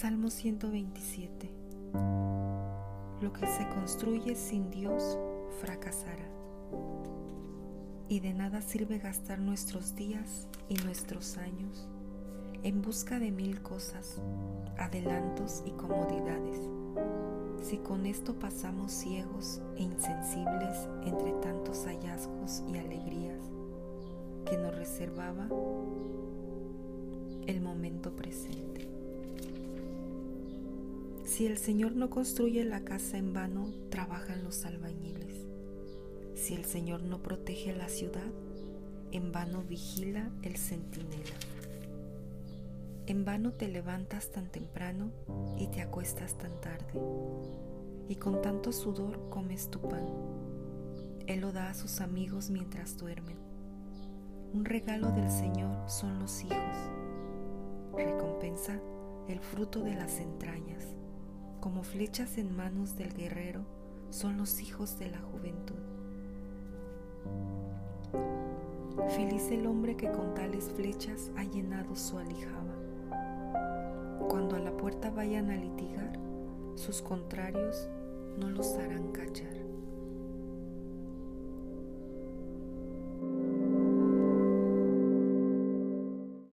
Salmo 127 Lo que se construye sin Dios fracasará. Y de nada sirve gastar nuestros días y nuestros años en busca de mil cosas, adelantos y comodidades, si con esto pasamos ciegos e insensibles entre tantos hallazgos y alegrías que nos reservaba el momento presente. Si el Señor no construye la casa en vano, trabajan los albañiles. Si el Señor no protege la ciudad, en vano vigila el centinela. En vano te levantas tan temprano y te acuestas tan tarde, y con tanto sudor comes tu pan. Él lo da a sus amigos mientras duermen. Un regalo del Señor son los hijos. Recompensa el fruto de las entrañas. Como flechas en manos del guerrero son los hijos de la juventud. Feliz el hombre que con tales flechas ha llenado su alijaba. Cuando a la puerta vayan a litigar, sus contrarios no los harán callar.